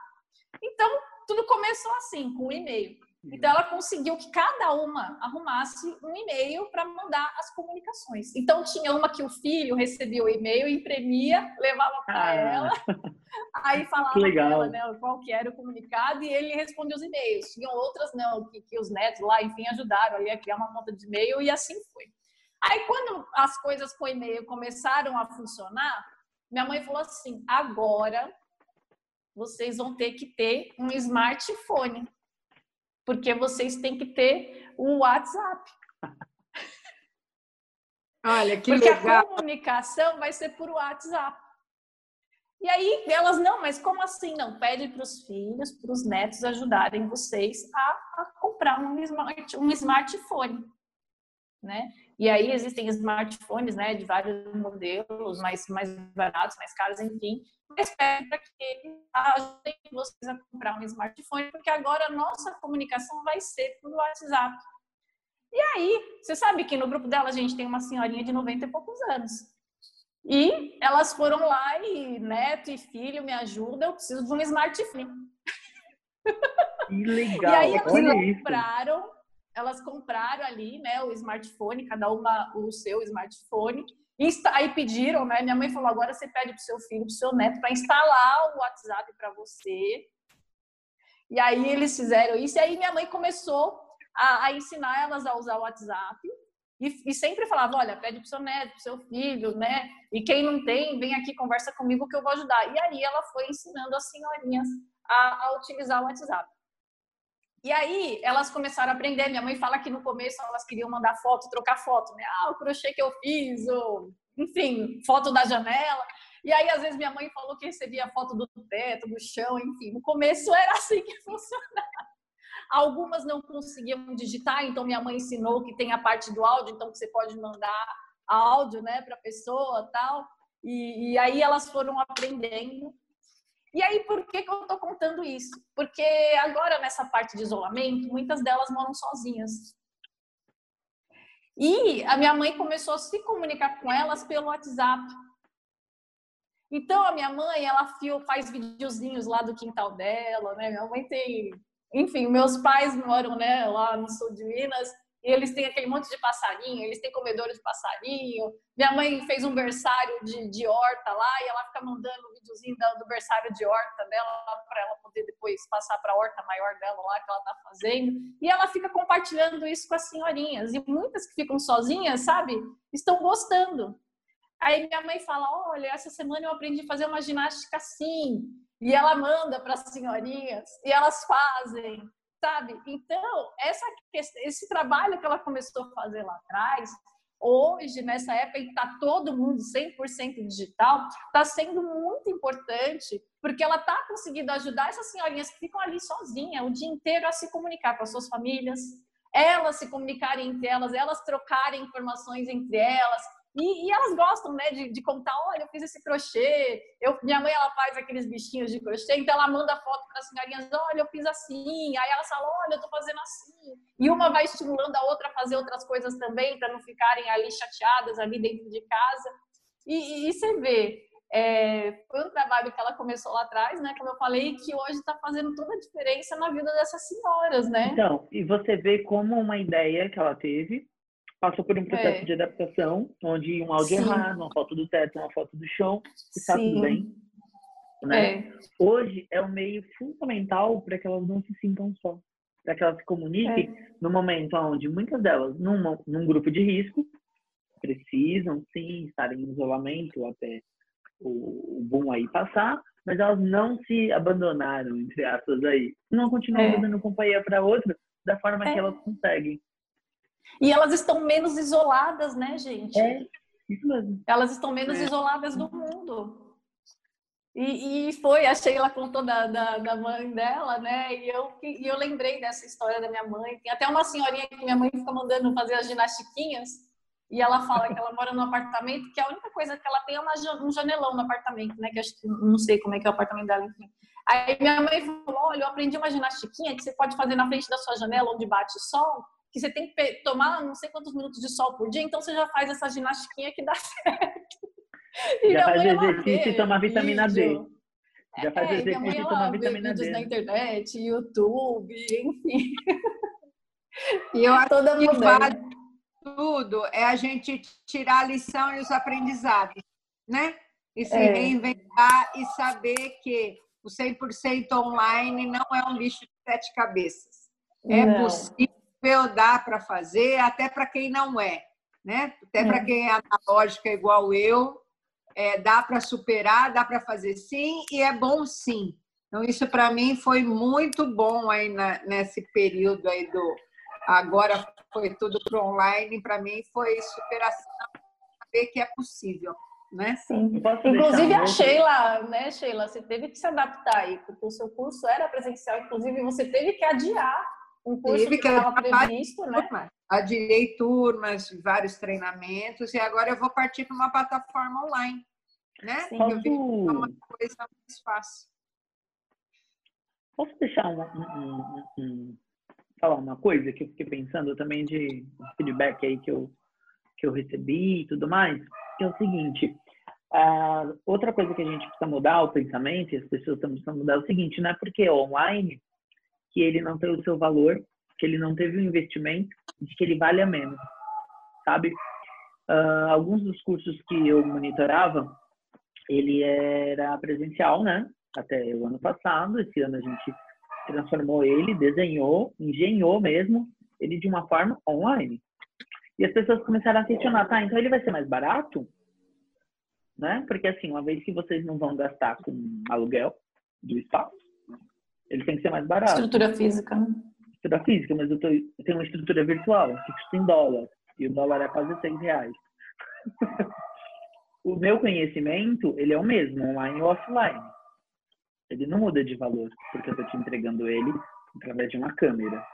Então, tudo começou assim, com o e-mail. Então, ela conseguiu que cada uma arrumasse um e-mail para mandar as comunicações. Então, tinha uma que o filho recebia o e-mail, imprimia, levava para ah. ela, [laughs] aí falava para ela né, qual que era o comunicado e ele respondia os e-mails. Tinham outras, não, que, que os netos lá, enfim, ajudaram ali a criar uma conta de e-mail e assim foi. Aí, quando as coisas com e-mail começaram a funcionar, minha mãe falou assim: agora vocês vão ter que ter um smartphone porque vocês têm que ter o WhatsApp. Olha, que porque legal. a comunicação vai ser por WhatsApp. E aí elas, não, mas como assim? Não, pede para os filhos, para os netos ajudarem vocês a, a comprar um, smart, um smartphone, né? E aí existem smartphones, né, de vários modelos, mais, mais baratos, mais caros, enfim. Para que ajudem vocês a comprar um smartphone, porque agora a nossa comunicação vai ser por WhatsApp. E aí, você sabe que no grupo dela a gente tem uma senhorinha de 90 e poucos anos. E elas foram lá e neto e filho me ajudam, eu preciso de um smartphone. Que legal, e aí elas compraram elas compraram ali, né, o smartphone, cada uma o seu smartphone. E aí pediram, né? Minha mãe falou: agora você pede para o seu filho, para o seu neto, para instalar o WhatsApp para você. E aí eles fizeram isso. E aí minha mãe começou a, a ensinar elas a usar o WhatsApp. E, e sempre falava: olha, pede para o seu neto, para o seu filho, né? E quem não tem, vem aqui, conversa comigo que eu vou ajudar. E aí ela foi ensinando as senhorinhas a, a utilizar o WhatsApp. E aí elas começaram a aprender. Minha mãe fala que no começo elas queriam mandar foto, trocar foto, né? Ah, o crochê que eu fiz, ou, enfim, foto da janela. E aí, às vezes, minha mãe falou que recebia foto do teto, do chão, enfim. No começo era assim que [laughs] funcionava. Algumas não conseguiam digitar, então minha mãe ensinou que tem a parte do áudio, então você pode mandar áudio, né, para a pessoa, tal. E, e aí elas foram aprendendo e aí, por que, que eu estou contando isso? Porque agora, nessa parte de isolamento, muitas delas moram sozinhas. E a minha mãe começou a se comunicar com elas pelo WhatsApp. Então, a minha mãe, ela faz videozinhos lá do quintal dela, né? Minha mãe tem... Enfim, meus pais moram né, lá no sul de Minas e eles têm aquele monte de passarinho, eles têm comedouro de passarinho. Minha mãe fez um berçário de, de horta lá e ela fica mandando um videozinho do berçário de horta dela para ela poder depois passar para a horta maior dela lá que ela está fazendo. E ela fica compartilhando isso com as senhorinhas. E muitas que ficam sozinhas, sabe, estão gostando. Aí minha mãe fala: Olha, essa semana eu aprendi a fazer uma ginástica assim. E ela manda para as senhorinhas e elas fazem, sabe? Então, essa, esse trabalho que ela começou a fazer lá atrás, hoje, nessa época em que está todo mundo 100% digital, está sendo muito importante, porque ela está conseguindo ajudar essas senhorinhas que ficam ali sozinhas o dia inteiro a se comunicar com as suas famílias, elas se comunicarem entre elas, elas trocarem informações entre elas, e, e, elas gostam, né, de, de, contar, olha, eu fiz esse crochê, eu, minha mãe, ela faz aqueles bichinhos de crochê, então ela manda foto para as senhorinhas, olha, eu fiz assim, aí elas falam, olha, eu tô fazendo assim, e uma vai estimulando a outra a fazer outras coisas também, para não ficarem ali chateadas ali dentro de casa, e, e, e você vê, é, foi um trabalho que ela começou lá atrás, né, como eu falei, que hoje está fazendo toda a diferença na vida dessas senhoras, né? Então, e você vê como uma ideia que ela teve passou por um processo é. de adaptação, onde um áudio Sim. errado, uma foto do teto, uma foto do chão, e está tudo bem. Né? É. Hoje é um meio fundamental para que elas não se sintam só, para que elas se comuniquem é. no momento onde muitas delas, numa, num grupo de risco, precisam sim estar em isolamento até o, o boom aí passar, mas elas não se abandonaram, entre aspas, aí. Não continuam é. dando companhia para outra da forma que é. elas conseguem. E elas estão menos isoladas, né, gente? É, isso mesmo. Elas estão menos é. isoladas do mundo. E, e, foi, a Sheila contou da, da, da, mãe dela, né? E eu, e eu lembrei dessa história da minha mãe. Tem até uma senhorinha que minha mãe fica mandando fazer as ginastiquinhas. E ela fala que ela mora num apartamento, que a única coisa que ela tem é uma, um janelão no apartamento, né? Que acho que não sei como é que é o apartamento dela, enfim. Aí minha mãe falou: olha, eu aprendi uma ginastiquinha que você pode fazer na frente da sua janela onde bate o sol que você tem que tomar não sei quantos minutos de sol por dia, então você já faz essa ginastiquinha que dá [laughs] certo. E já faz exercício e toma vitamina D. Já faz é, exercício e toma vitamina D. na internet, YouTube, enfim. [laughs] E eu acho Toda que vale tudo é a gente tirar a lição e os aprendizados, né? E se é. reinventar e saber que o 100% online não é um lixo de sete cabeças. É não. possível dá para fazer, até para quem não é, né? Até para é. quem é analógica igual eu, é, dá para superar, dá para fazer sim, e é bom sim. Então, isso para mim foi muito bom aí na, nesse período aí do. Agora foi tudo para online, para mim foi superação, saber que é possível. Né? Sim. Inclusive a Sheila, né, Sheila, você teve que se adaptar aí, porque o seu curso era presencial, inclusive você teve que adiar um curso Tive que estava previsto, né? Adiei turmas, vários treinamentos, e agora eu vou partir para uma plataforma online, né? Sim. Eu vi é uma coisa mais fácil. Posso deixar um, um, um, um, falar uma coisa que eu fiquei pensando também de feedback aí que eu, que eu recebi e tudo mais? Que é o seguinte, outra coisa que a gente precisa mudar o pensamento, e as pessoas estão precisando mudar é o seguinte, não é porque online que ele não tem o seu valor, que ele não teve o um investimento, de que ele vale a menos, sabe? Uh, alguns dos cursos que eu monitorava, ele era presencial, né? Até o ano passado, esse ano a gente transformou ele, desenhou, engenhou mesmo, ele de uma forma online. E as pessoas começaram a questionar, tá, então ele vai ser mais barato? Né? Porque assim, uma vez que vocês não vão gastar com aluguel do espaço, ele tem que ser mais barato. Estrutura física, né? Estrutura física, mas eu, tô, eu tenho uma estrutura virtual, que custa em dólar. E o dólar é quase 6 reais. [laughs] o meu conhecimento, ele é o mesmo, online ou offline. Ele não muda de valor, porque eu estou te entregando ele através de uma câmera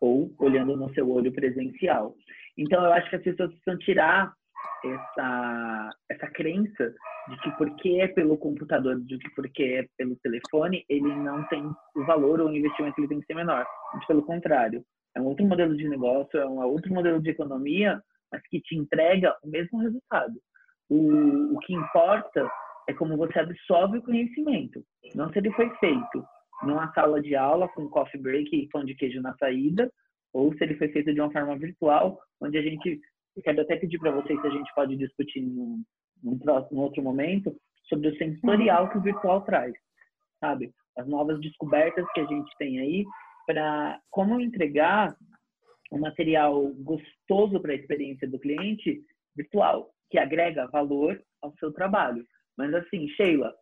ou olhando no seu olho presencial. Então, eu acho que as pessoas precisam tirar essa, essa crença de que porque é pelo computador, de que porque é pelo telefone, ele não tem o valor ou o investimento ele tem que ser menor. Mas, pelo contrário, é um outro modelo de negócio, é um outro modelo de economia, mas que te entrega o mesmo resultado. O, o que importa é como você absorve o conhecimento, não se ele foi feito numa sala de aula com coffee break e pão de queijo na saída, ou se ele foi feito de uma forma virtual, onde a gente, eu quero até pedir para vocês se a gente pode discutir num, num, próximo, outro momento, sobre o sensorial que o virtual traz, sabe? As novas descobertas que a gente tem aí para como entregar um material gostoso para a experiência do cliente virtual, que agrega valor ao seu trabalho. Mas assim, Sheila,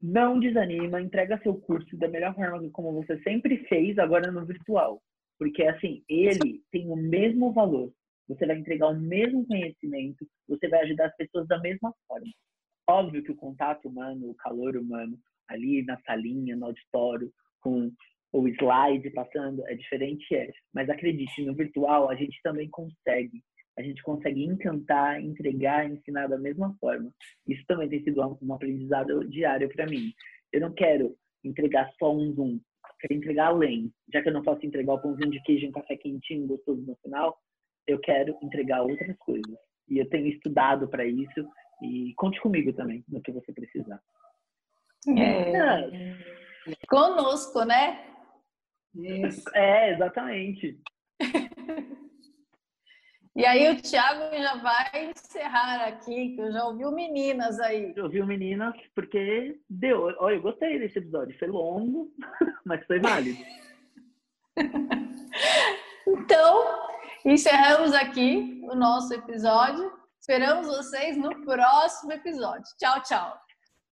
não desanima, entrega seu curso da melhor forma como você sempre fez, agora no virtual. Porque assim, ele tem o mesmo valor. Você vai entregar o mesmo conhecimento, você vai ajudar as pessoas da mesma forma. Óbvio que o contato humano, o calor humano, ali na salinha, no auditório, com o slide passando, é diferente, é. Mas acredite, no virtual a gente também consegue a gente consegue encantar, entregar, ensinar da mesma forma. Isso também tem sido um aprendizado diário para mim. Eu não quero entregar só um Zoom, quero entregar além. Já que eu não posso entregar o pãozinho de queijo e um café quentinho gostoso no final, eu quero entregar outras coisas. E eu tenho estudado para isso e conte comigo também no que você precisar. É. é. Conosco, né? Isso. É, exatamente. [laughs] E aí o Thiago já vai encerrar aqui, que eu já ouvi meninas aí. Eu ouvi meninas porque deu. Olha, eu gostei desse episódio. Foi longo, [laughs] mas foi válido. [laughs] então, encerramos aqui o nosso episódio. Esperamos vocês no próximo episódio. Tchau, tchau.